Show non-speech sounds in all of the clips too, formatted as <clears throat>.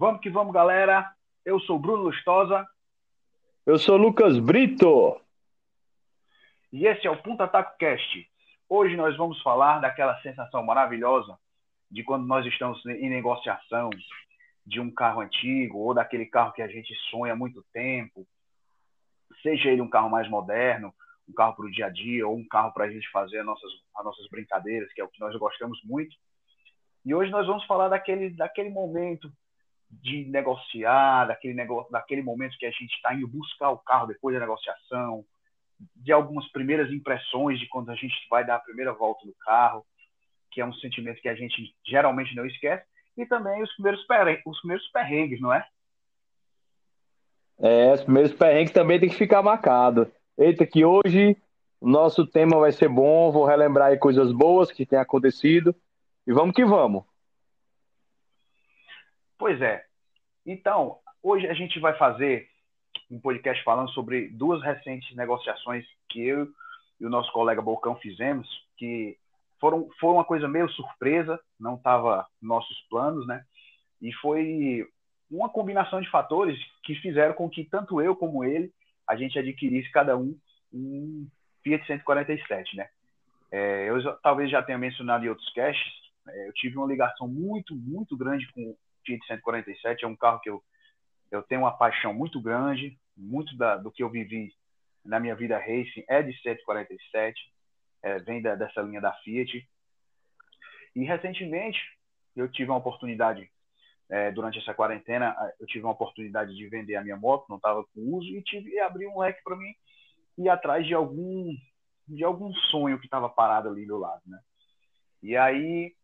Vamos que vamos, galera. Eu sou Bruno Lustosa. Eu sou Lucas Brito. E esse é o Punta Taco Cast. Hoje nós vamos falar daquela sensação maravilhosa de quando nós estamos em negociação de um carro antigo ou daquele carro que a gente sonha há muito tempo, seja ele um carro mais moderno, um carro para o dia a dia ou um carro para a gente fazer as nossas, as nossas brincadeiras, que é o que nós gostamos muito. E hoje nós vamos falar daquele, daquele momento de negociar, daquele, negócio, daquele momento que a gente está indo buscar o carro depois da negociação, de algumas primeiras impressões de quando a gente vai dar a primeira volta do carro, que é um sentimento que a gente geralmente não esquece, e também os primeiros, perrengues, os primeiros perrengues, não é? É, os primeiros perrengues também tem que ficar marcado. Eita, que hoje nosso tema vai ser bom, vou relembrar aí coisas boas que têm acontecido, e vamos que vamos. Pois é. Então, hoje a gente vai fazer um podcast falando sobre duas recentes negociações que eu e o nosso colega Bocão fizemos, que foram, foram uma coisa meio surpresa, não estava nos nossos planos, né? E foi uma combinação de fatores que fizeram com que tanto eu como ele, a gente adquirisse cada um um Fiat 147, né? É, eu talvez já tenha mencionado em outros casts, é, eu tive uma ligação muito, muito grande com Fiat 147 é um carro que eu, eu tenho uma paixão muito grande, muito da, do que eu vivi na minha vida racing é de 147, é, vem da, dessa linha da Fiat. E recentemente eu tive uma oportunidade, é, durante essa quarentena, eu tive uma oportunidade de vender a minha moto, não estava com uso, e tive e abri um leque para mim ir atrás de algum de algum sonho que estava parado ali do lado, né? E aí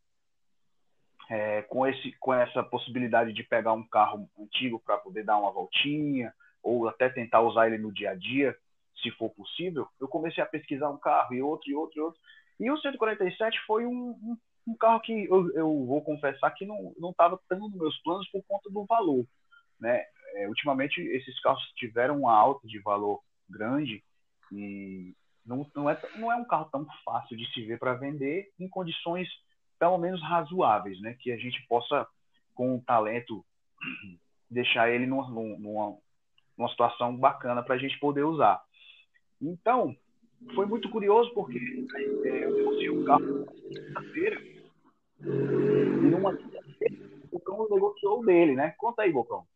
é, com, esse, com essa possibilidade de pegar um carro antigo para poder dar uma voltinha, ou até tentar usar ele no dia a dia, se for possível, eu comecei a pesquisar um carro e outro, e outro, e outro. E o 147 foi um, um, um carro que eu, eu, vou confessar que não estava tão nos meus planos por conta do valor. Né? É, ultimamente, esses carros tiveram uma alta de valor grande e não, não, é, não é um carro tão fácil de se ver para vender em condições pelo menos razoáveis, né? Que a gente possa, com o talento, <clears throat> deixar ele numa, numa, numa situação bacana para a gente poder usar. Então, foi muito curioso porque é, eu negociei um carro na feira e numa o cão negociou dele, né? Conta aí, Bocão.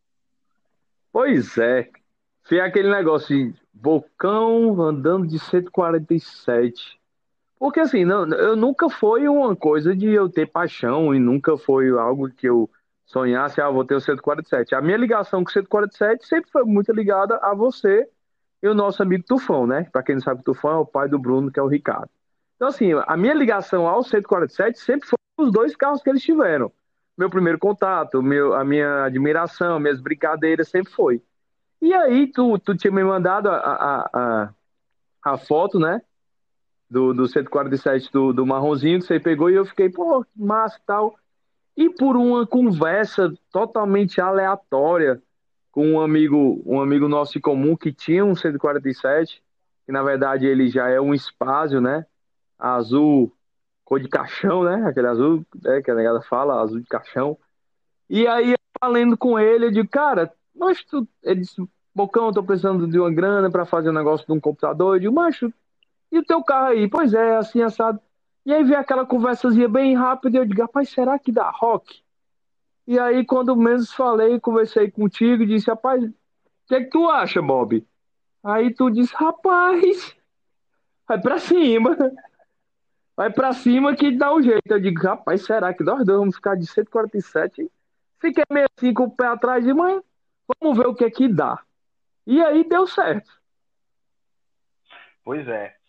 Pois é. Foi aquele negócio de Bocão andando de 147. Porque assim, não, eu nunca foi uma coisa de eu ter paixão e nunca foi algo que eu sonhasse, ah, vou ter o 147. A minha ligação com o 147 sempre foi muito ligada a você e o nosso amigo Tufão, né? Para quem não sabe, Tufão é o pai do Bruno, que é o Ricardo. Então, assim, a minha ligação ao 147 sempre foi os dois carros que eles tiveram. Meu primeiro contato, meu, a minha admiração, minhas brincadeiras sempre foi. E aí, tu, tu tinha me mandado a, a, a, a foto, né? Do, do 147 do, do Marronzinho, que você pegou, e eu fiquei, pô, massa tal. E por uma conversa totalmente aleatória com um amigo, um amigo nosso em comum que tinha um 147, que na verdade ele já é um espásio, né? Azul, cor de caixão, né? Aquele azul, né, que a negada fala, azul de caixão. E aí, falando com ele, eu digo, cara, mas tu. Ele disse, Bocão, eu tô precisando de uma grana para fazer um negócio de um computador. Eu digo, macho, e o teu carro aí? Pois é, assim, assado. E aí vem aquela conversazinha bem rápida e eu digo, rapaz, será que dá rock? E aí, quando menos falei, conversei contigo e disse, rapaz, o que é que tu acha, Bob? Aí tu disse, rapaz, vai pra cima. Vai pra cima que dá um jeito. Eu digo, rapaz, será que nós dois vamos ficar de 147? Fiquei meio assim com o pé atrás de mãe, vamos ver o que é que dá. E aí deu certo. Pois é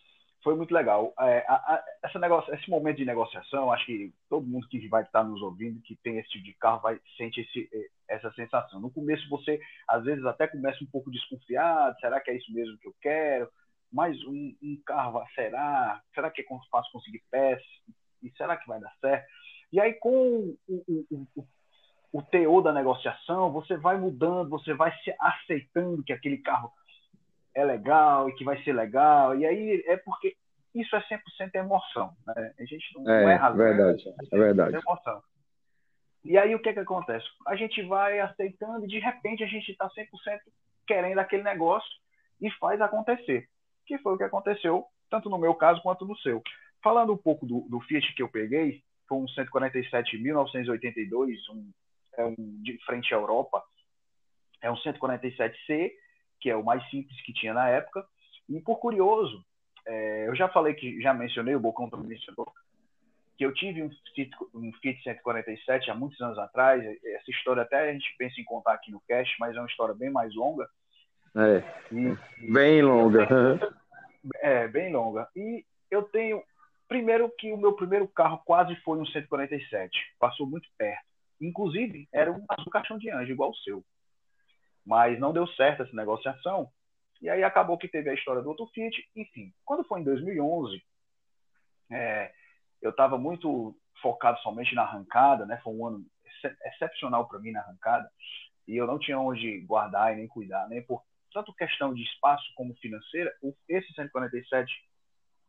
foi muito legal. É, a, a, negócio, esse momento de negociação, acho que todo mundo que vai estar nos ouvindo, que tem esse tipo de carro, vai sente esse, essa sensação. No começo você, às vezes, até começa um pouco desconfiado, será que é isso mesmo que eu quero? Mas um, um carro, será? Será que é fácil conseguir peças? E será que vai dar certo? E aí, com o, o, o, o teor da negociação, você vai mudando, você vai se aceitando que aquele carro é legal e que vai ser legal. E aí é porque isso é 100% emoção. Né? A gente não é, é razão. Verdade, é, é verdade. É emoção. E aí o que, que acontece? A gente vai aceitando e de repente a gente está 100% querendo aquele negócio e faz acontecer. Que foi o que aconteceu, tanto no meu caso quanto no seu. Falando um pouco do, do Fiat que eu peguei, foi um 147 1982, um, é um de frente à Europa. É um 147C, que é o mais simples que tinha na época. E por curioso, é, eu já falei que já mencionei, o Bocão também mencionou, que eu tive um Fiat, um Fiat 147 há muitos anos atrás. Essa história até a gente pensa em contar aqui no cast, mas é uma história bem mais longa. É, e, bem longa. <laughs> É, bem longa. E eu tenho, primeiro que o meu primeiro carro quase foi um 147, passou muito perto. Inclusive, era um, um caixão de anjo, igual o seu. Mas não deu certo essa negociação. E aí acabou que teve a história do outro Fiat. Enfim, quando foi em 2011, é, eu estava muito focado somente na arrancada, né? Foi um ano excepcional para mim na arrancada e eu não tinha onde guardar e nem cuidar, nem por tanto questão de espaço como financeira. Esse 147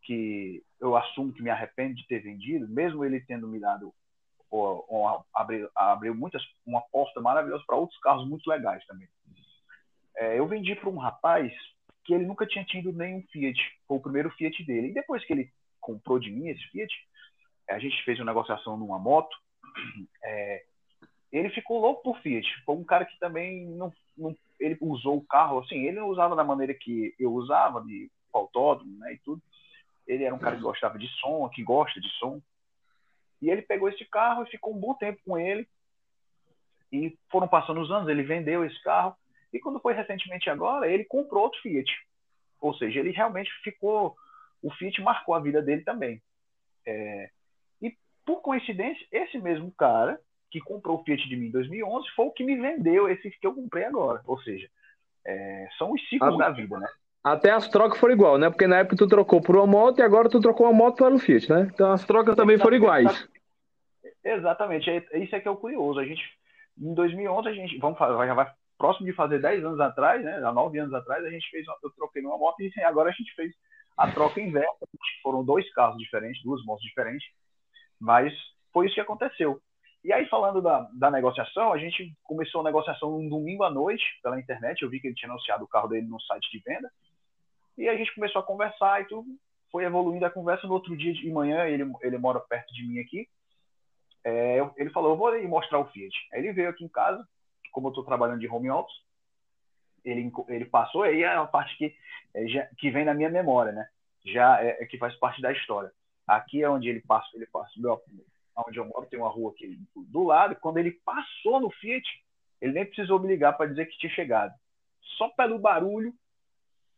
que eu assumo que me arrependo de ter vendido, mesmo ele tendo me dado ou abriu, abriu muitas uma porta maravilhosa para outros carros muito legais também. É, eu vendi para um rapaz que ele nunca tinha tido nenhum Fiat, foi o primeiro Fiat dele. E depois que ele comprou de mim esse Fiat, a gente fez uma negociação numa moto, é, ele ficou louco por Fiat. Foi um cara que também não, não, ele usou o carro assim, ele não usava da maneira que eu usava, de autódromo, né, e tudo. Ele era um cara que gostava de som, que gosta de som. E ele pegou esse carro e ficou um bom tempo com ele. E foram passando os anos, ele vendeu esse carro. E quando foi recentemente agora, ele comprou outro Fiat. Ou seja, ele realmente ficou. O Fiat marcou a vida dele também. É, por coincidência, esse mesmo cara que comprou o Fiat de mim em 2011 foi o que me vendeu esse que eu comprei agora. Ou seja, é, são os ciclos da vida, né? Até as trocas foram igual, né? Porque na época tu trocou por uma moto e agora tu trocou uma moto para o Fiat, né? Então as trocas também foram iguais. Exatamente, é, isso é que é o curioso. A gente, em 2011, a gente, vamos já vai próximo de fazer 10 anos atrás, né? Há 9 anos atrás, a gente fez, eu troquei numa moto e agora a gente fez a troca inversa. Foram dois carros diferentes, duas motos diferentes. Mas foi isso que aconteceu. E aí, falando da, da negociação, a gente começou a negociação um domingo à noite pela internet. Eu vi que ele tinha anunciado o carro dele no site de venda. E a gente começou a conversar e tudo. Foi evoluindo a conversa. No outro dia de manhã, ele, ele mora perto de mim aqui. É, ele falou: Eu vou mostrar o Fiat. Aí ele veio aqui em casa, como eu estou trabalhando de home office. Ele, ele passou, aí é a parte que, é, já, que vem na minha memória, né? Já é, é que faz parte da história. Aqui é onde ele passa, ele passa, meu, onde eu moro tem uma rua aqui do lado. Quando ele passou no Fiat, ele nem precisou me ligar para dizer que tinha chegado. Só pelo barulho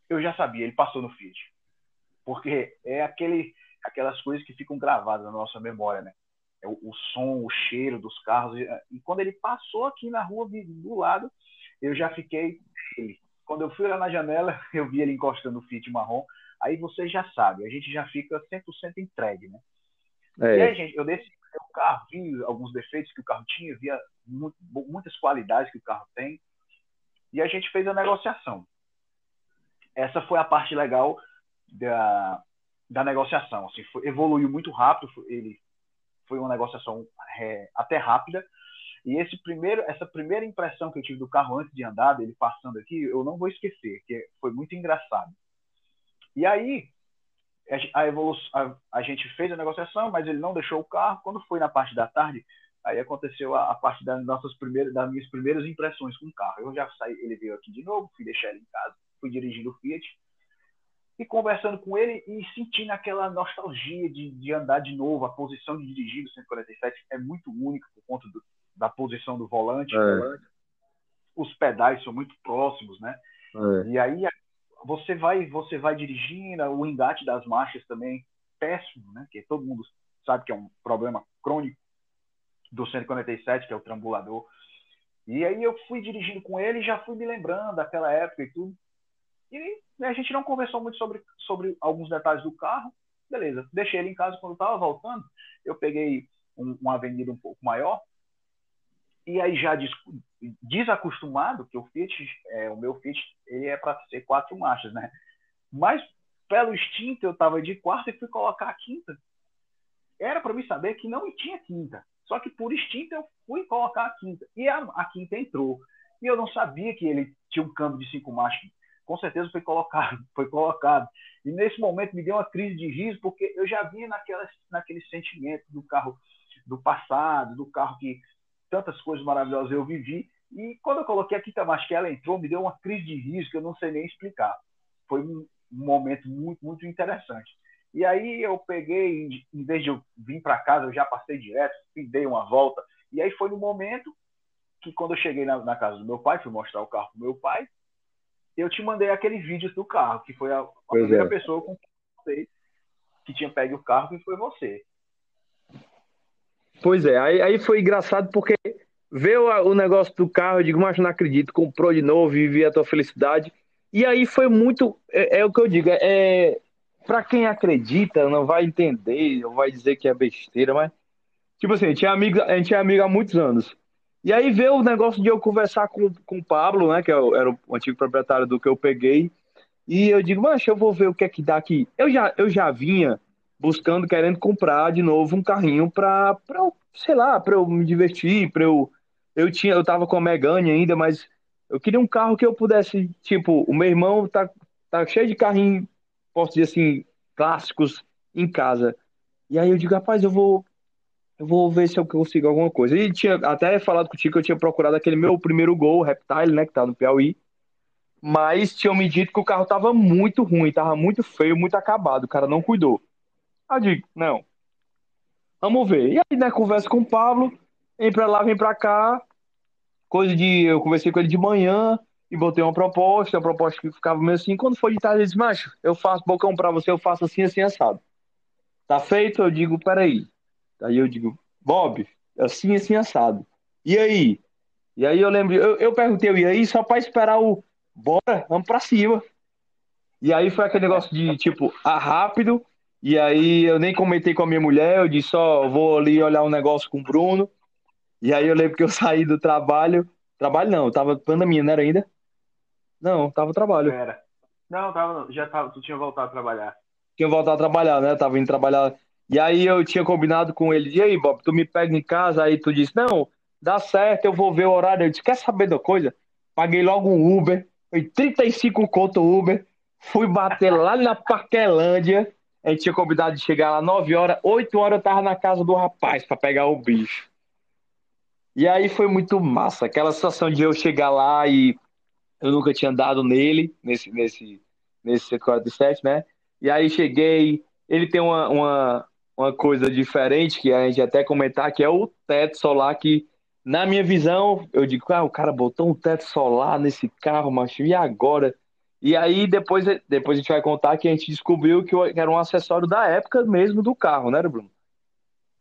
eu já sabia, ele passou no Fiat. Porque é aquele, aquelas coisas que ficam gravadas na nossa memória, né? O, o som, o cheiro dos carros. E quando ele passou aqui na rua do lado, eu já fiquei ele. Quando eu fui lá na janela, <laughs> eu vi ele encostando no Fiat marrom aí você já sabe, a gente já fica 100% entregue, né? É. E aí, gente, eu desci o carro, vi alguns defeitos que o carro tinha, via muito, muitas qualidades que o carro tem, e a gente fez a negociação. Essa foi a parte legal da, da negociação. Assim, foi, evoluiu muito rápido, ele foi uma negociação é, até rápida. E esse primeiro, essa primeira impressão que eu tive do carro antes de andar, dele passando aqui, eu não vou esquecer, que foi muito engraçado. E aí, a, evolução, a, a, gente fez a negociação, mas ele não deixou o carro. Quando foi na parte da tarde, aí aconteceu a, a parte das nossas primeiras, das minhas primeiras impressões com o carro. Eu já saí, ele veio aqui de novo, fui deixar ele em casa, fui dirigindo o Fiat e conversando com ele e sentindo aquela nostalgia de, de andar de novo. A posição de dirigir do 147 é muito única por conta do, da posição do volante. É. Os pedais são muito próximos, né? É. E aí você vai você vai dirigindo, o engate das marchas também péssimo, né? Que todo mundo sabe que é um problema crônico do 147, que é o trambulador. E aí eu fui dirigindo com ele e já fui me lembrando daquela época e tudo. E a gente não conversou muito sobre, sobre alguns detalhes do carro. Beleza, deixei ele em casa quando estava voltando. Eu peguei um, uma avenida um pouco maior e aí já desacostumado, que o Fiat, é, o meu Fiat, ele é para ser quatro marchas, né? Mas pelo instinto eu estava de quarta e fui colocar a quinta. Era para mim saber que não tinha quinta. Só que por instinto eu fui colocar a quinta. E a, a quinta entrou. E eu não sabia que ele tinha um câmbio de cinco marchas. Com certeza foi colocado, <laughs> foi colocado. E nesse momento me deu uma crise de riso, porque eu já vinha naquela, naquele sentimento do carro do passado, do carro que tantas coisas maravilhosas eu vivi. E quando eu coloquei a quinta marcha que ela entrou, me deu uma crise de riso que eu não sei nem explicar. Foi um, um momento muito, muito interessante. E aí eu peguei, em vez de eu vir para casa, eu já passei direto, dei uma volta. E aí foi no momento que quando eu cheguei na, na casa do meu pai, fui mostrar o carro pro meu pai, eu te mandei aquele vídeo do carro, que foi a, a primeira é. pessoa com que que tinha pego o carro, que foi você. Pois é, aí, aí foi engraçado porque veio o negócio do carro, eu digo, mas não acredito, comprou de novo, vivi a tua felicidade. E aí foi muito, é, é o que eu digo, é, é para quem acredita, não vai entender, não vai dizer que é besteira, mas. Tipo assim, a gente é amigo, a gente é amigo há muitos anos. E aí veio o negócio de eu conversar com, com o Pablo, né? Que é era o antigo proprietário do que eu peguei. E eu digo, mas eu vou ver o que é que dá aqui. Eu já, eu já vinha buscando, querendo comprar de novo um carrinho pra sei lá, pra eu me divertir, pra eu. Eu tinha, eu tava com a Megane ainda, mas eu queria um carro que eu pudesse, tipo, o meu irmão tá, tá cheio de carrinho posso dizer assim, clássicos em casa. E aí eu digo, rapaz, eu vou eu vou ver se eu consigo alguma coisa. E tinha até falado contigo que eu tinha procurado aquele meu primeiro gol, Reptile, né, que tá no Piauí. Mas tinham me dito que o carro tava muito ruim, tava muito feio, muito acabado, o cara não cuidou. Aí eu digo, não. Vamos ver. E aí, né, conversa com o Pablo, vem pra lá, vem pra cá. Coisa de. Eu conversei com ele de manhã, e botei uma proposta, uma proposta que ficava meio assim. Quando foi de tarde, ele disse, macho, eu faço bocão pra você, eu faço assim, assim, assado. Tá feito? Eu digo, peraí. Aí eu digo, Bob, assim, assim, assado. E aí? E aí eu lembro, eu, eu perguntei, e aí, só pra esperar o bora, vamos pra cima. E aí foi aquele negócio de, tipo, ah, rápido. E aí eu nem comentei com a minha mulher, eu disse, só vou ali olhar um negócio com o Bruno. E aí eu lembro que eu <laughs> saí do trabalho. Trabalho não, eu tava pandemia, não era ainda? Não, tava trabalho. Era. Não, tava, já tava, tu tinha voltado a trabalhar. Tinha voltado a trabalhar, né? Tava indo trabalhar. E aí eu tinha combinado com ele, e aí, Bob, tu me pega em casa, aí tu disse, não, dá certo, eu vou ver o horário. Eu disse, quer saber da coisa? Paguei logo um Uber, foi 35 conto Uber, fui bater lá na Parquelândia, a gente tinha combinado de chegar lá 9 horas, 8 horas eu tava na casa do rapaz para pegar o bicho. E aí foi muito massa, aquela sensação de eu chegar lá e eu nunca tinha andado nele, nesse, nesse, nesse 147, né? E aí cheguei, ele tem uma, uma, uma coisa diferente que a gente até comentar, que é o teto solar, que na minha visão, eu digo, ah, o cara botou um teto solar nesse carro, macho, e agora? E aí depois, depois a gente vai contar que a gente descobriu que era um acessório da época mesmo do carro, né, Bruno?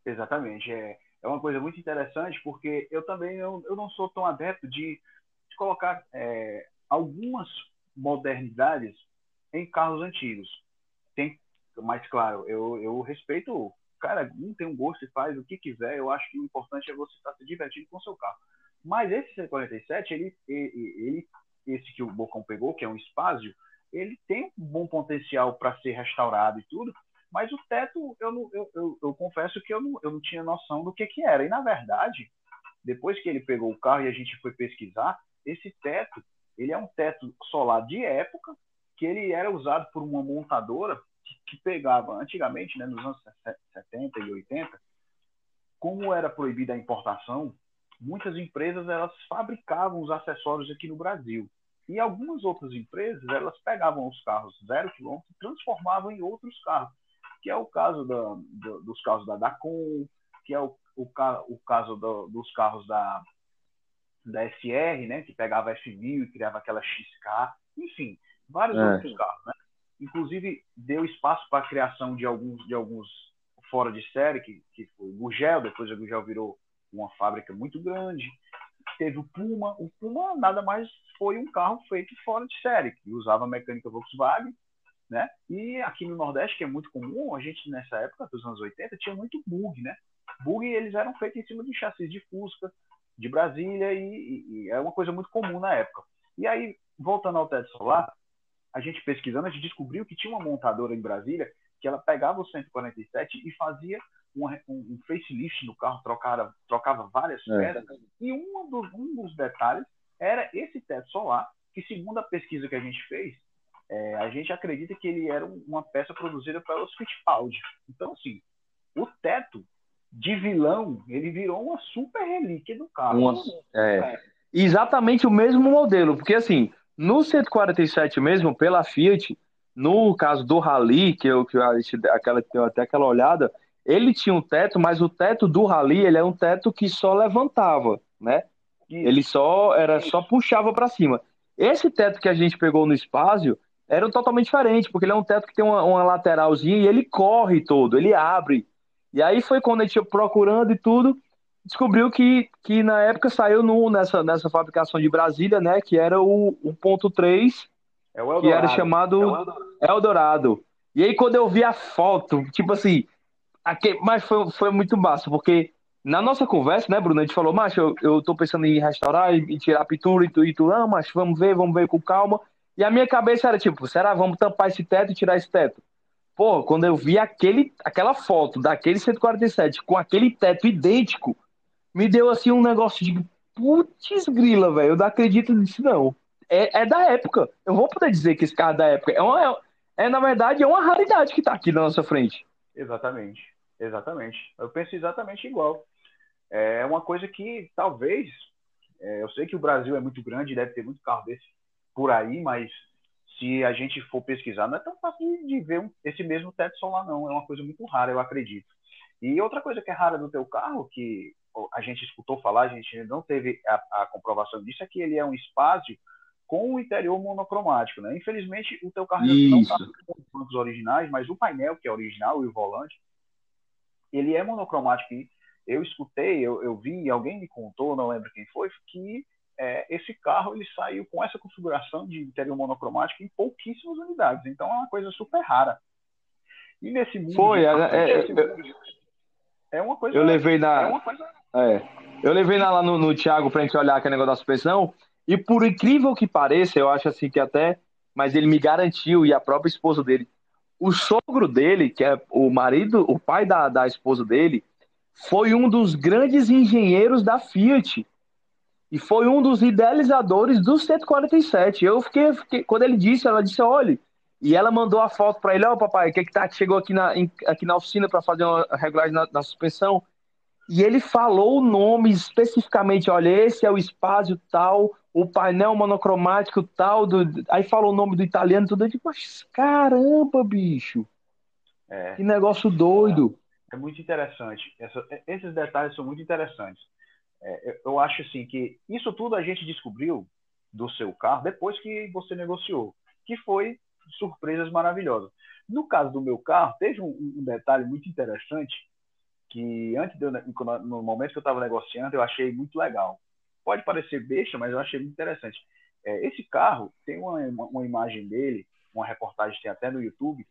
Exatamente, é, é uma coisa muito interessante, porque eu também eu, eu não sou tão adepto de de colocar é, algumas modernidades em carros antigos. Tem, mas claro, eu, eu respeito. Cara, um tem um gosto e faz o que quiser. Eu acho que o importante é você estar se divertindo com o seu carro. Mas esse C47, ele, ele, ele esse que o Bocão pegou, que é um Spazio, ele tem um bom potencial para ser restaurado e tudo, mas o teto, eu, não, eu, eu, eu, confesso que eu não, eu não tinha noção do que, que era. E, na verdade, depois que ele pegou o carro e a gente foi pesquisar, esse teto, ele é um teto solar de época, que ele era usado por uma montadora que, que pegava, antigamente, né, nos anos 70 e 80, como era proibida a importação, muitas empresas elas fabricavam os acessórios aqui no Brasil. E algumas outras empresas, elas pegavam os carros zero quilômetro e transformavam em outros carros, que é o caso da, do, dos carros da Dacom, que é o, o, o caso do, dos carros da, da SR, né, que pegava F1000 e criava aquela XK, enfim, vários é. outros carros, né? Inclusive deu espaço para a criação de alguns de alguns fora de série, que, que foi o Gugel, depois o Gugel virou uma fábrica muito grande. Teve o Puma, o Puma nada mais foi um carro feito fora de série, que usava mecânica Volkswagen, né? E aqui no Nordeste, que é muito comum, a gente nessa época dos anos 80 tinha muito bug, né? Bug eles eram feitos em cima de chassis de Fusca, de Brasília e, e, é uma coisa muito comum na época. E aí, voltando ao teto solar, a gente pesquisando, a gente descobriu que tinha uma montadora em Brasília que ela pegava o 147 e fazia um, um facelift no carro, trocava, trocava várias é. peças, e um dos, um dos detalhes era esse teto solar, que segundo a pesquisa que a gente fez, é, a gente acredita que ele era uma peça produzida pelos Fittipaldi. Então, assim, o teto de vilão, ele virou uma super relíquia do carro. Uma, é, exatamente o mesmo modelo, porque assim, no 147 mesmo, pela Fiat, no caso do Rally, que eu, que eu aquela, até aquela olhada, ele tinha um teto, mas o teto do Rally, ele é um teto que só levantava, né? Ele só era só puxava para cima. Esse teto que a gente pegou no espaço era totalmente diferente, porque ele é um teto que tem uma, uma lateralzinha e ele corre todo, ele abre. E aí foi quando a gente ia procurando e tudo, descobriu que, que na época saiu no, nessa, nessa fabricação de Brasília, né? Que era o 1.3, é o que era chamado é Eldorado. Eldorado. E aí quando eu vi a foto, tipo assim, aqui, mas foi, foi muito massa, porque na nossa conversa, né, Bruno, a gente falou, macho, eu, eu tô pensando em restaurar e, tirar pintura e tu, e tu, ah, macho, vamos ver, vamos ver com calma. E a minha cabeça era tipo, será, vamos tampar esse teto e tirar esse teto? Pô, quando eu vi aquele, aquela foto daquele 147 com aquele teto idêntico, me deu assim um negócio de putz grila, velho. Eu não acredito nisso, não. É, é, da época. Eu vou poder dizer que esse carro é da época. É, uma, é, na verdade, é uma raridade que tá aqui na nossa frente. Exatamente. Exatamente. Eu penso exatamente igual. É uma coisa que talvez. É, eu sei que o Brasil é muito grande, deve ter muito carro desse por aí, mas se a gente for pesquisar, não é tão fácil de ver esse mesmo teto solar, não. É uma coisa muito rara, eu acredito. E outra coisa que é rara do teu carro, que a gente escutou falar, a gente não teve a, a comprovação disso, é que ele é um espaço com o interior monocromático, né? Infelizmente, o teu carro não está com os bancos originais, mas o painel, que é original, e o volante, ele é monocromático. E eu escutei, eu, eu vi, alguém me contou, não lembro quem foi, que é, esse carro ele saiu com essa configuração de interior monocromático em pouquíssimas unidades. Então, é uma coisa super rara. E nesse mundo... Foi, é, é, é, uma coisa... Eu levei na... É uma coisa é. Eu levei lá no, no Thiago pra gente olhar aquele negócio da suspensão. E por incrível que pareça, eu acho assim que até. Mas ele me garantiu, e a própria esposa dele. O sogro dele, que é o marido, o pai da, da esposa dele, foi um dos grandes engenheiros da Fiat. E foi um dos idealizadores do 147. Eu fiquei, fiquei quando ele disse, ela disse: olha. E ela mandou a foto para ele: Ó, oh, papai, o que, que tá chegou aqui na, em, aqui na oficina para fazer uma regulagem na, na suspensão? e ele falou o nome especificamente, olha, esse é o espaço tal, o painel monocromático tal, do... aí falou o nome do italiano, tudo, eu digo, mas caramba, bicho, é, que negócio doido. É, é muito interessante, Essa, esses detalhes são muito interessantes. É, eu acho assim que isso tudo a gente descobriu do seu carro depois que você negociou, que foi surpresas maravilhosas. No caso do meu carro, teve um, um detalhe muito interessante que antes de eu, no momento que eu estava negociando, eu achei muito legal. Pode parecer besta, mas eu achei muito interessante. É, esse carro tem uma, uma, imagem dele, uma reportagem tem até no YouTube,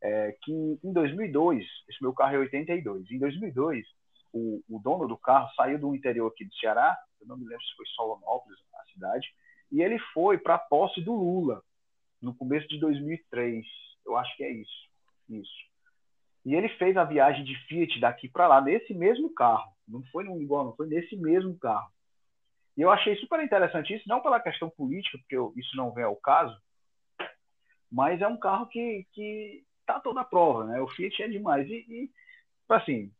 é, que em 2002, esse meu carro é 82, em 2002, o, o dono do carro saiu do interior aqui do Ceará, eu não me lembro se foi Solonópolis, a cidade, e ele foi para a posse do Lula, no começo de 2003. Eu acho que é isso. Isso. E ele fez a viagem de Fiat daqui para lá nesse mesmo carro. Não foi num igual, não foi nesse mesmo carro. E eu achei super interessante isso, não pela questão política, porque eu, isso não vem ao caso, mas é um carro que, que tá toda a prova, né? O Fiat é demais. E, e assim,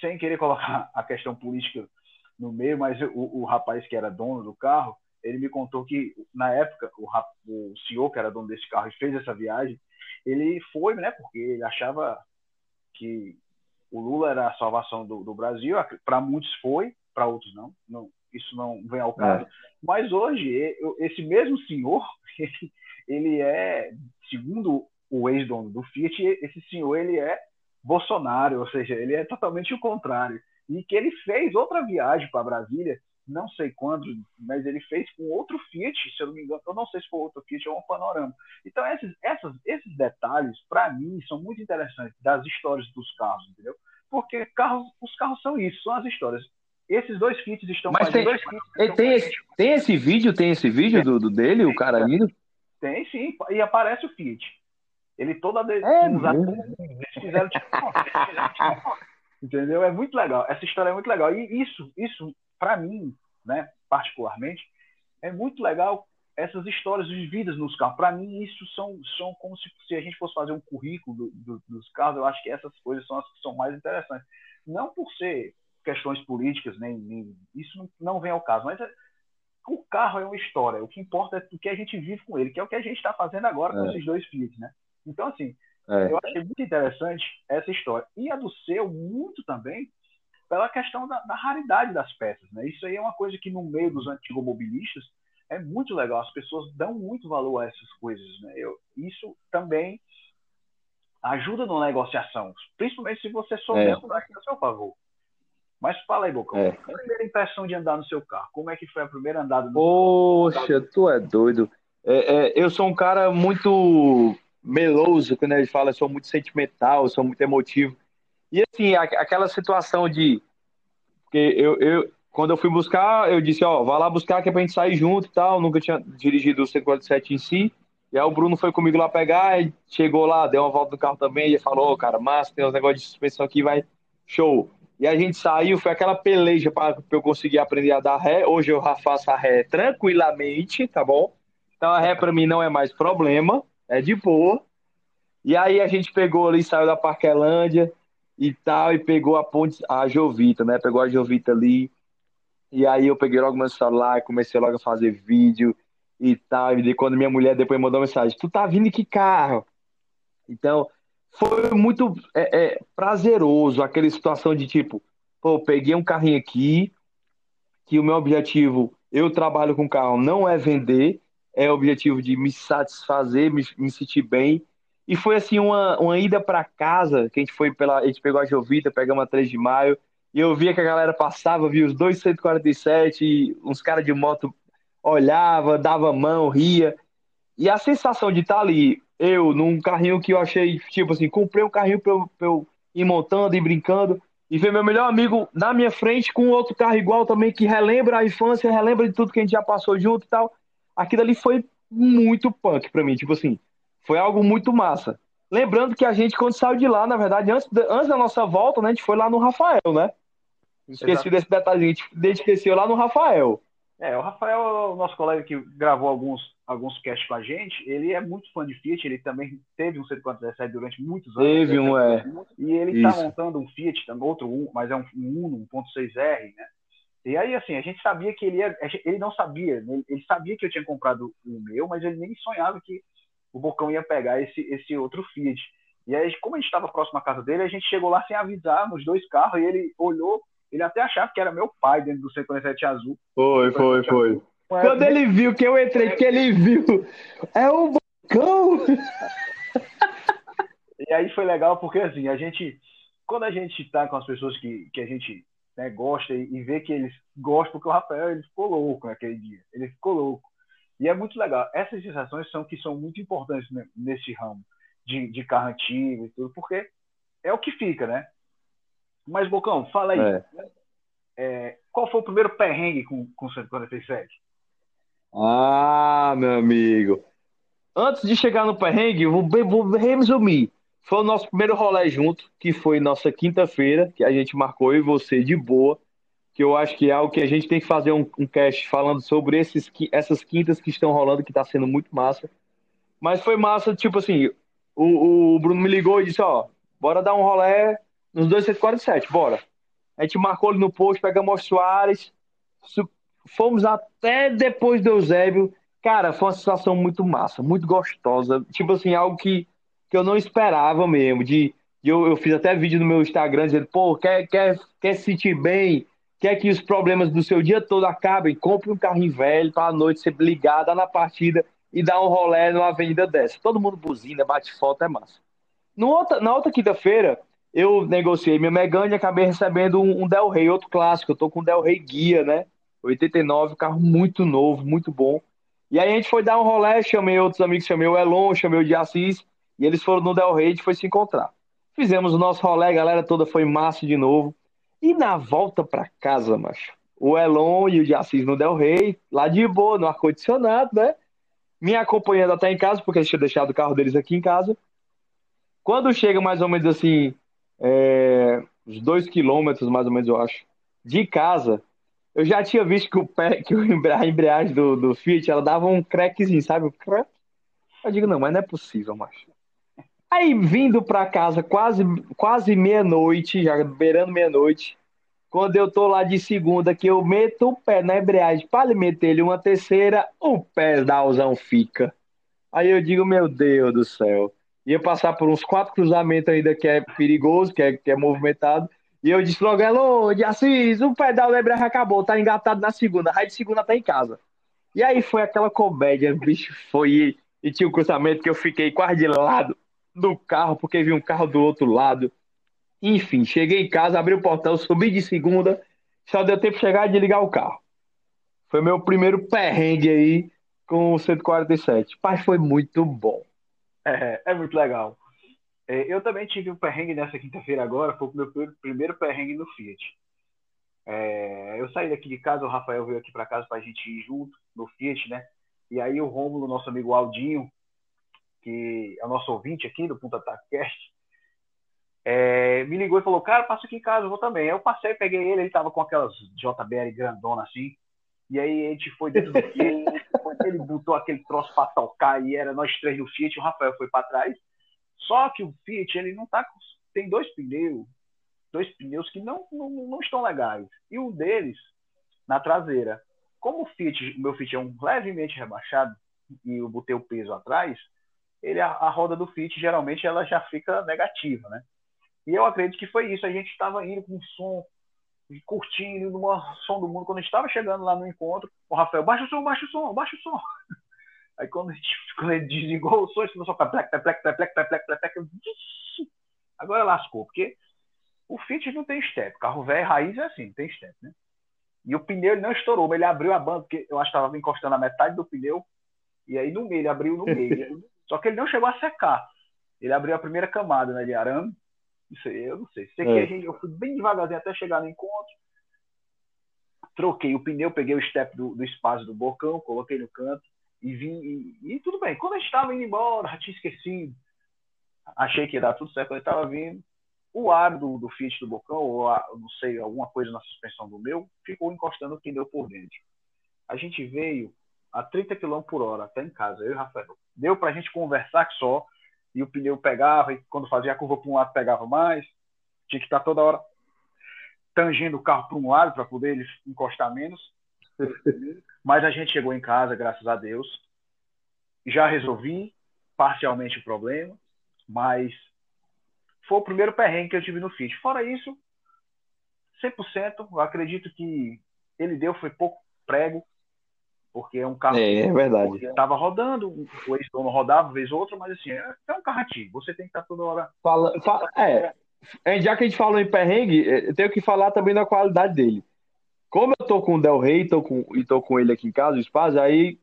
sem querer colocar <laughs> a questão política no meio, mas o, o rapaz que era dono do carro, ele me contou que na época o, o senhor que era dono desse carro e fez essa viagem, ele foi, né? Porque ele achava que o Lula era a salvação do, do Brasil, para muitos foi, para outros não, não, isso não vem ao caso. É. Mas hoje, esse mesmo senhor, <laughs> ele, ele é, segundo o ex-dono do Fiat, esse senhor ele é Bolsonaro, ou seja, ele é totalmente o contrário. E que ele fez outra viagem para Brasília não sei quando, mas ele fez com outro Fiat, se eu não me engano, eu não sei se foi outro Fiat ou um Panorama. Então, esses, essas, esses detalhes, para mim, são muito interessantes das histórias dos carros, entendeu? Porque carros, os carros são isso, são as histórias. Esses dois Fiats estão mas tem, dois tem, esse, tem esse vídeo, tem esse vídeo do, do dele, tem, o cara indo? Tem sim, e aparece o Fiat. Ele toda vez. É, eles fizeram tipo <laughs> Entendeu? É muito legal. Essa história é muito legal. E isso, isso para mim, né, particularmente, é muito legal essas histórias vividas nos carros. Para mim, isso são, são como se, se a gente fosse fazer um currículo do, do, dos carros. Eu acho que essas coisas são as que são mais interessantes. Não por ser questões políticas, nem, nem isso não, vem ao caso, mas é, o carro é uma história. O que importa é o que a gente vive com ele, que é o que a gente está fazendo agora é. com esses dois Fiat, né? Então, assim, é. eu achei muito interessante essa história. E a do seu, muito também, pela questão da, da, raridade das peças, né? Isso aí é uma coisa que no meio dos antigos mobilistas é muito legal. As pessoas dão muito valor a essas coisas, né? Eu, isso também ajuda na negociação, principalmente se você souber é. usar a seu favor. Mas fala aí, Bocão. É. A primeira impressão de andar no seu carro? Como é que foi a primeira andada no Poxa, carro? tu é doido. É, é, eu sou um cara muito meloso, quando ele fala, sou muito sentimental, sou muito emotivo. E assim, aquela situação de. Porque eu, eu, quando eu fui buscar, eu disse, ó, vai lá buscar que é pra gente sair junto e tal. Nunca tinha dirigido o 147 em si. E aí o Bruno foi comigo lá pegar, chegou lá, deu uma volta no carro também, e falou, oh, cara, massa, tem uns negócios de suspensão aqui, vai, show. E a gente saiu, foi aquela peleja para eu conseguir aprender a dar ré. Hoje eu faço a ré tranquilamente, tá bom? Então a ré para mim não é mais problema, é de boa. E aí a gente pegou ali, saiu da Parquelândia e tal, e pegou a ponte, a Jovita, né? Pegou a Jovita ali. E aí eu peguei logo meu celular, comecei logo a fazer vídeo e tal. E quando minha mulher depois mandou mensagem, tu tá vindo que carro? Então, foi muito é, é, prazeroso aquela situação de tipo, pô, peguei um carrinho aqui, que o meu objetivo, eu trabalho com carro, não é vender, é o objetivo de me satisfazer, me, me sentir bem. E foi assim uma, uma ida para casa, que a gente foi pela, a gente pegou a Jovita, pegamos a 3 de maio, e eu via que a galera passava, via os dois 147, e uns caras de moto olhava, dava mão, ria. E a sensação de estar tá ali, eu, num carrinho que eu achei, tipo assim, comprei um carrinho pra eu, pra eu ir montando e brincando, e ver meu melhor amigo na minha frente com outro carro igual também, que relembra a infância, relembra de tudo que a gente já passou junto e tal. Aquilo ali foi muito punk pra mim, tipo assim, foi algo muito massa. Lembrando que a gente, quando saiu de lá, na verdade, antes, antes da nossa volta, né, a gente foi lá no Rafael, né? Esqueci Exato. desse detalhe, a gente esqueceu lá no Rafael. É, o Rafael, o nosso colega que gravou alguns, alguns casts com a gente, ele é muito fã de Fiat, ele também teve um 147 durante muitos anos. Teve um, é. E ele está montando um Fiat, outro um, mas é um, um Uno 1.6R, né? E aí, assim, a gente sabia que ele ia. Ele não sabia, né? ele sabia que eu tinha comprado o meu, mas ele nem sonhava que o Bocão ia pegar esse, esse outro Fiat. E aí, como a gente estava próximo à casa dele, a gente chegou lá sem avisar nos dois carros e ele olhou ele até achava que era meu pai dentro do 147 azul. Foi, foi, foi. Quando ele viu que eu entrei, que ele viu, é o bocão. <laughs> E aí foi legal porque assim, a gente, quando a gente tá com as pessoas que, que a gente né, gosta e, e vê que eles gostam, porque o Rafael ele ficou louco naquele dia, ele ficou louco. E é muito legal. Essas sensações são que são muito importantes nesse ramo de, de carro antigo e tudo, porque é o que fica, né? Mas, Bocão, fala aí. É. É, qual foi o primeiro perrengue com, com o 147? Ah, meu amigo. Antes de chegar no perrengue, vou, vou resumir. Foi o nosso primeiro rolê junto, que foi nossa quinta-feira, que a gente marcou eu e você de boa. Que eu acho que é algo que a gente tem que fazer um, um cast falando sobre esses, essas quintas que estão rolando, que está sendo muito massa. Mas foi massa, tipo assim, o, o Bruno me ligou e disse, ó, bora dar um rolê nos 247, bora. A gente marcou ele no posto, pegamos o Soares, fomos até depois do Eusébio. Cara, foi uma situação muito massa, muito gostosa. Tipo assim, algo que, que eu não esperava mesmo. De, de eu, eu fiz até vídeo no meu Instagram dizendo, pô, quer, quer, quer se sentir bem, quer que os problemas do seu dia todo acabem, compre um carrinho velho para a noite ser ligada na partida e dar um rolé numa avenida dessa. Todo mundo buzina, bate foto, é massa. No outra, na outra quinta-feira, eu negociei minha Megane e acabei recebendo um, um Del Rey, outro clássico. Eu tô com um Del Rey Guia, né? 89, carro muito novo, muito bom. E aí a gente foi dar um rolê, chamei outros amigos, chamei o Elon, chamei o de Assis, e eles foram no Del Rey e foi se encontrar. Fizemos o nosso rolê, a galera toda foi massa de novo. E na volta para casa, macho, o Elon e o Assis no Del Rey, lá de boa, no ar-condicionado, né? Me acompanhando até em casa, porque eles tinham deixado o carro deles aqui em casa. Quando chega mais ou menos assim, é, uns dois quilômetros, mais ou menos, eu acho, de casa, eu já tinha visto que o pé, que a embreagem do, do Fiat, ela dava um crackzinho, sabe? Eu digo, não, mas não é possível, macho. Aí, vindo para casa quase, quase meia-noite, já beirando meia-noite, quando eu tô lá de segunda, que eu meto o pé na embreagem para meter ele uma terceira, o pé da Alzão fica. Aí eu digo, meu Deus do céu. Ia passar por uns quatro cruzamentos ainda que é perigoso, que é, que é movimentado. E eu disse logo, alô, de Assis, o pedal da embreagem acabou, tá engatado na segunda. Aí de segunda tá em casa. E aí foi aquela comédia, bicho, foi. E tinha um cruzamento que eu fiquei quase de lado do carro, porque vi um carro do outro lado. Enfim, cheguei em casa, abri o portão, subi de segunda, só deu tempo de chegar e de ligar o carro. Foi meu primeiro perrengue aí com o 147. Pai, foi muito bom. É, é muito legal. É, eu também tive um perrengue nessa quinta-feira agora, foi o meu primeiro perrengue no Fiat. É, eu saí daqui de casa, o Rafael veio aqui para casa para a gente ir junto no Fiat, né? E aí o Rômulo, nosso amigo Aldinho, que é o nosso ouvinte aqui do Punta Cast, é, me ligou e falou, cara, passa aqui em casa, eu vou também. Eu passei, peguei ele, ele tava com aquelas JBL grandona assim, e aí a gente foi dentro do Fiat, <laughs> ele botou aquele troço para tocar e era nós três no Fiat, o Rafael foi para trás. Só que o Fiat, ele não tá com, tem dois pneus, dois pneus que não, não, não estão legais. E um deles na traseira. Como o Fiat, o meu Fiat é um levemente rebaixado e eu botei o peso atrás, ele a, a roda do Fiat geralmente ela já fica negativa, né? E eu acredito que foi isso. A gente estava indo com som, curtindo, no som do mundo. Quando a gente estava chegando lá no encontro, o Rafael, baixa o som, baixa o som, baixa o som. <laughs> Aí quando, a gente, <laughs> quando ele desligou o som, começou a ficar plec, plec, plec, plec, plec, plec, plec, plec. Agora lascou, porque o Fit não tem step. Carro velho raiz é assim, não tem step, né? E o pneu ele não estourou, mas ele abriu a banda, porque eu acho que estava encostando a metade do pneu. E aí no meio, ele abriu no meio. <laughs> Só que ele não chegou a secar. Ele abriu a primeira camada né, de arame isso aí, eu não sei. Sei é. que gente, eu fui bem devagarzinho até chegar no encontro. Troquei o pneu, peguei o step do, do espaço do bocão, coloquei no canto e vim. E, e tudo bem. Quando a gente estava indo embora, já tinha esquecido. Achei que ia dar tudo certo quando ele estava vindo. O ar do, do Fiat do bocão, ou a, não sei, alguma coisa na suspensão do meu, ficou encostando o pneu por dentro. A gente veio a 30 km por hora até em casa, eu e o Rafael. Deu para a gente conversar que só e o pneu pegava, e quando fazia a curva para um lado pegava mais. Tinha que estar toda hora tangendo o carro para um lado para poder ele encostar menos. <laughs> Mas a gente chegou em casa, graças a Deus. Já resolvi parcialmente o problema, mas foi o primeiro perrengue que eu tive no Fit. Fora isso, 100%, eu acredito que ele deu foi pouco prego, porque é um carro é, é verdade. que estava rodando, o ex-dono rodava vez ou outra, mas assim, é, é um carro ativo, você tem que estar toda hora. Fala, fala, é, é, já que a gente falou em perrengue, é, eu tenho que falar também da qualidade dele. Como eu tô com o Del Rey tô com, e tô com ele aqui em casa, o espaço, aí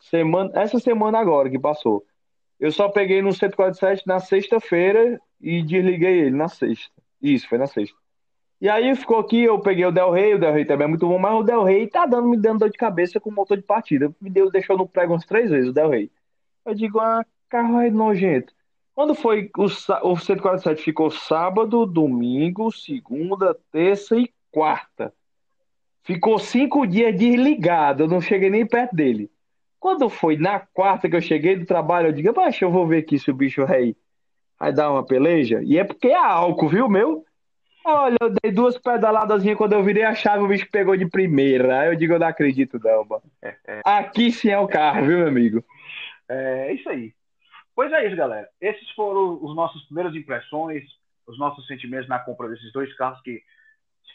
semana, essa semana agora que passou, eu só peguei no 147 na sexta-feira e desliguei ele na sexta. Isso, foi na sexta. E aí ficou aqui, eu peguei o Del Rey, o Del Rey também é muito bom, mas o Del Rey tá dando, me dando dor de cabeça com o motor de partida. Me deu, deixou no prego umas três vezes o Del Rey. Eu digo, ah, carro é nojento. Quando foi o, o 147 ficou sábado, domingo, segunda, terça e quarta. Ficou cinco dias desligado, eu não cheguei nem perto dele. Quando foi na quarta que eu cheguei do trabalho, eu digo, baixa, eu vou ver aqui se o bicho rei vai dar uma peleja. E é porque é álcool, viu, meu? Olha, eu dei duas pedaladas quando eu virei a chave, o bicho pegou de primeira. Aí eu digo, eu não acredito, não, mano. Aqui sim é o carro, viu, meu amigo? É, é isso aí. Pois é isso, galera. Esses foram os nossos primeiras impressões, os nossos sentimentos na compra desses dois carros que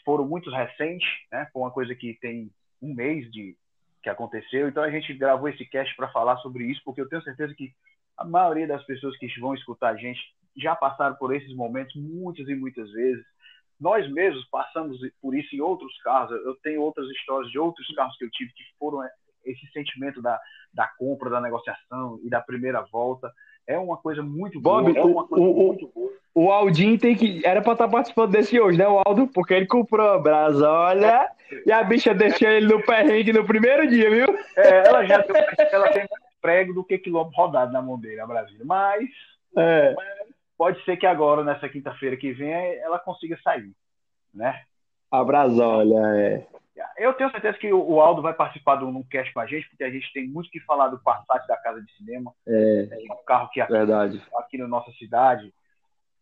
foram muito recentes, né? Foi uma coisa que tem um mês de que aconteceu. Então a gente gravou esse cast para falar sobre isso, porque eu tenho certeza que a maioria das pessoas que vão escutar a gente já passaram por esses momentos muitas e muitas vezes nós mesmos passamos por isso em outros carros. Eu tenho outras histórias de outros carros que eu tive que foram é, esse sentimento da, da compra, da negociação e da primeira volta. É uma coisa muito Bob, boa. É uma coisa o, muito boa. O Aldinho tem que. Era para estar tá participando desse hoje, né, o Aldo? Porque ele comprou a brasa, olha. E a bicha deixou ele no perrengue no primeiro dia, viu? É, ela já ela tem mais prego do que quilômetro rodado na mão dele, a Brasília. Mas. É. mas pode ser que agora, nessa quinta-feira que vem, ela consiga sair, né? Abrasolha, é. Eu tenho certeza que o Aldo vai participar do um cast com a gente, porque a gente tem muito que falar do Passat da Casa de Cinema. É, é um carro que aqui, verdade. aqui na nossa cidade,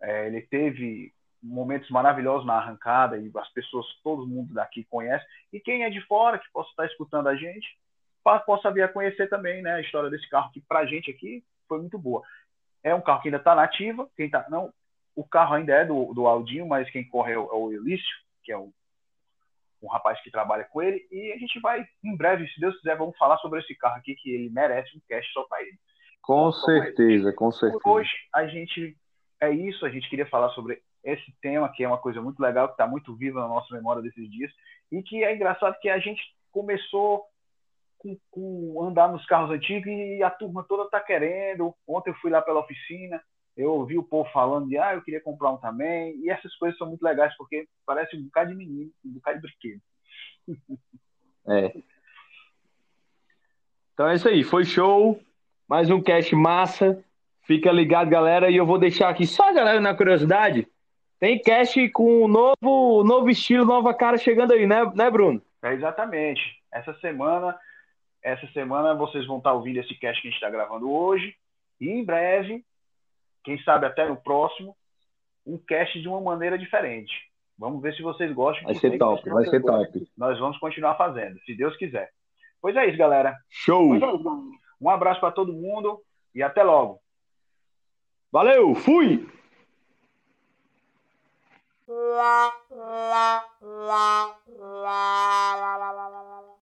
é, ele teve momentos maravilhosos na arrancada e as pessoas, todo mundo daqui conhece. E quem é de fora, que possa estar escutando a gente, possa vir a conhecer também né, a história desse carro, que para a gente aqui foi muito boa. É um carro que ainda está nativa, quem tá, não, o carro ainda é do, do Aldinho, mas quem corre é o, é o Elício, que é o um rapaz que trabalha com ele, e a gente vai, em breve, se Deus quiser, vamos falar sobre esse carro aqui, que ele merece um cast só para ele. Com certeza, com certeza. Por hoje, a gente, é isso, a gente queria falar sobre esse tema, que é uma coisa muito legal, que está muito viva na nossa memória desses dias, e que é engraçado que a gente começou com, com andar nos carros antigos e a turma toda está querendo. Ontem eu fui lá pela oficina, eu ouvi o povo falando de, ah, eu queria comprar um também. E essas coisas são muito legais, porque parece um bocado de menino, um bocado de brinquedo. <laughs> É. Então é isso aí, foi show. Mais um cast massa. Fica ligado, galera. E eu vou deixar aqui só a galera na curiosidade. Tem cast com um novo, novo estilo, nova cara chegando aí, né, né Bruno? É exatamente. Essa semana, essa semana vocês vão estar ouvindo esse cast que a gente está gravando hoje. E em breve quem sabe até no próximo, um cast de uma maneira diferente. Vamos ver se vocês gostam. Vai ser top, vai ser top. Nós vamos continuar fazendo, se Deus quiser. Pois é isso, galera. Show! Um abraço para todo mundo e até logo. Valeu, fui!